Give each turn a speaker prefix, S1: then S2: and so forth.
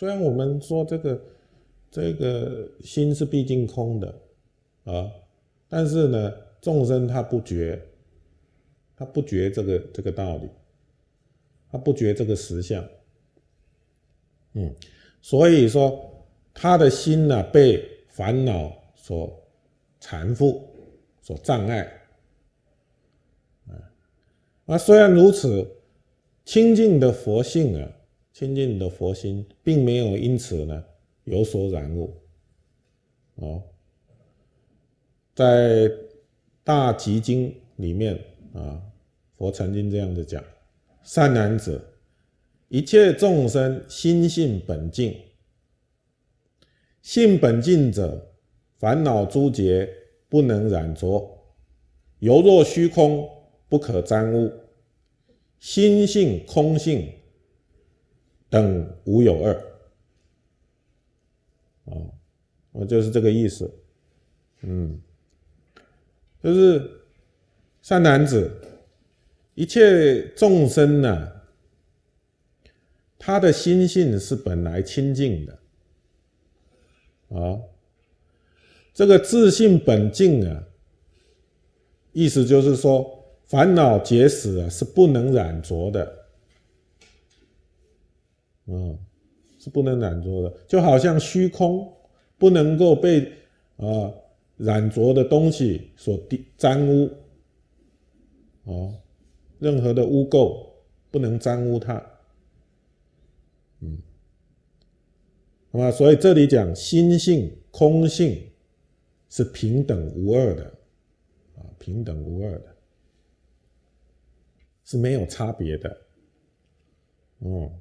S1: 虽然我们说这个这个心是毕竟空的啊，但是呢，众生他不觉，他不觉这个这个道理，他不觉这个实相，嗯，所以说他的心呢被烦恼所缠缚、所障碍，啊，那虽然如此，清净的佛性啊。清净的佛心，并没有因此呢有所染污。哦，在大集经里面啊，佛曾经这样子讲：善男子，一切众生心性本净，性本净者，烦恼诸结不能染着，犹若虚空，不可沾污。心性空性。等无有二，啊，啊，就是这个意思，嗯，就是善男子，一切众生呢，他的心性是本来清净的，啊，这个自信本净啊，意思就是说，烦恼结使啊是不能染浊的。嗯，是不能染着的，就好像虚空不能够被啊染着的东西所沾污，哦，任何的污垢不能沾污它，嗯，那么所以这里讲心性、空性是平等无二的，啊，平等无二的，是没有差别的，哦。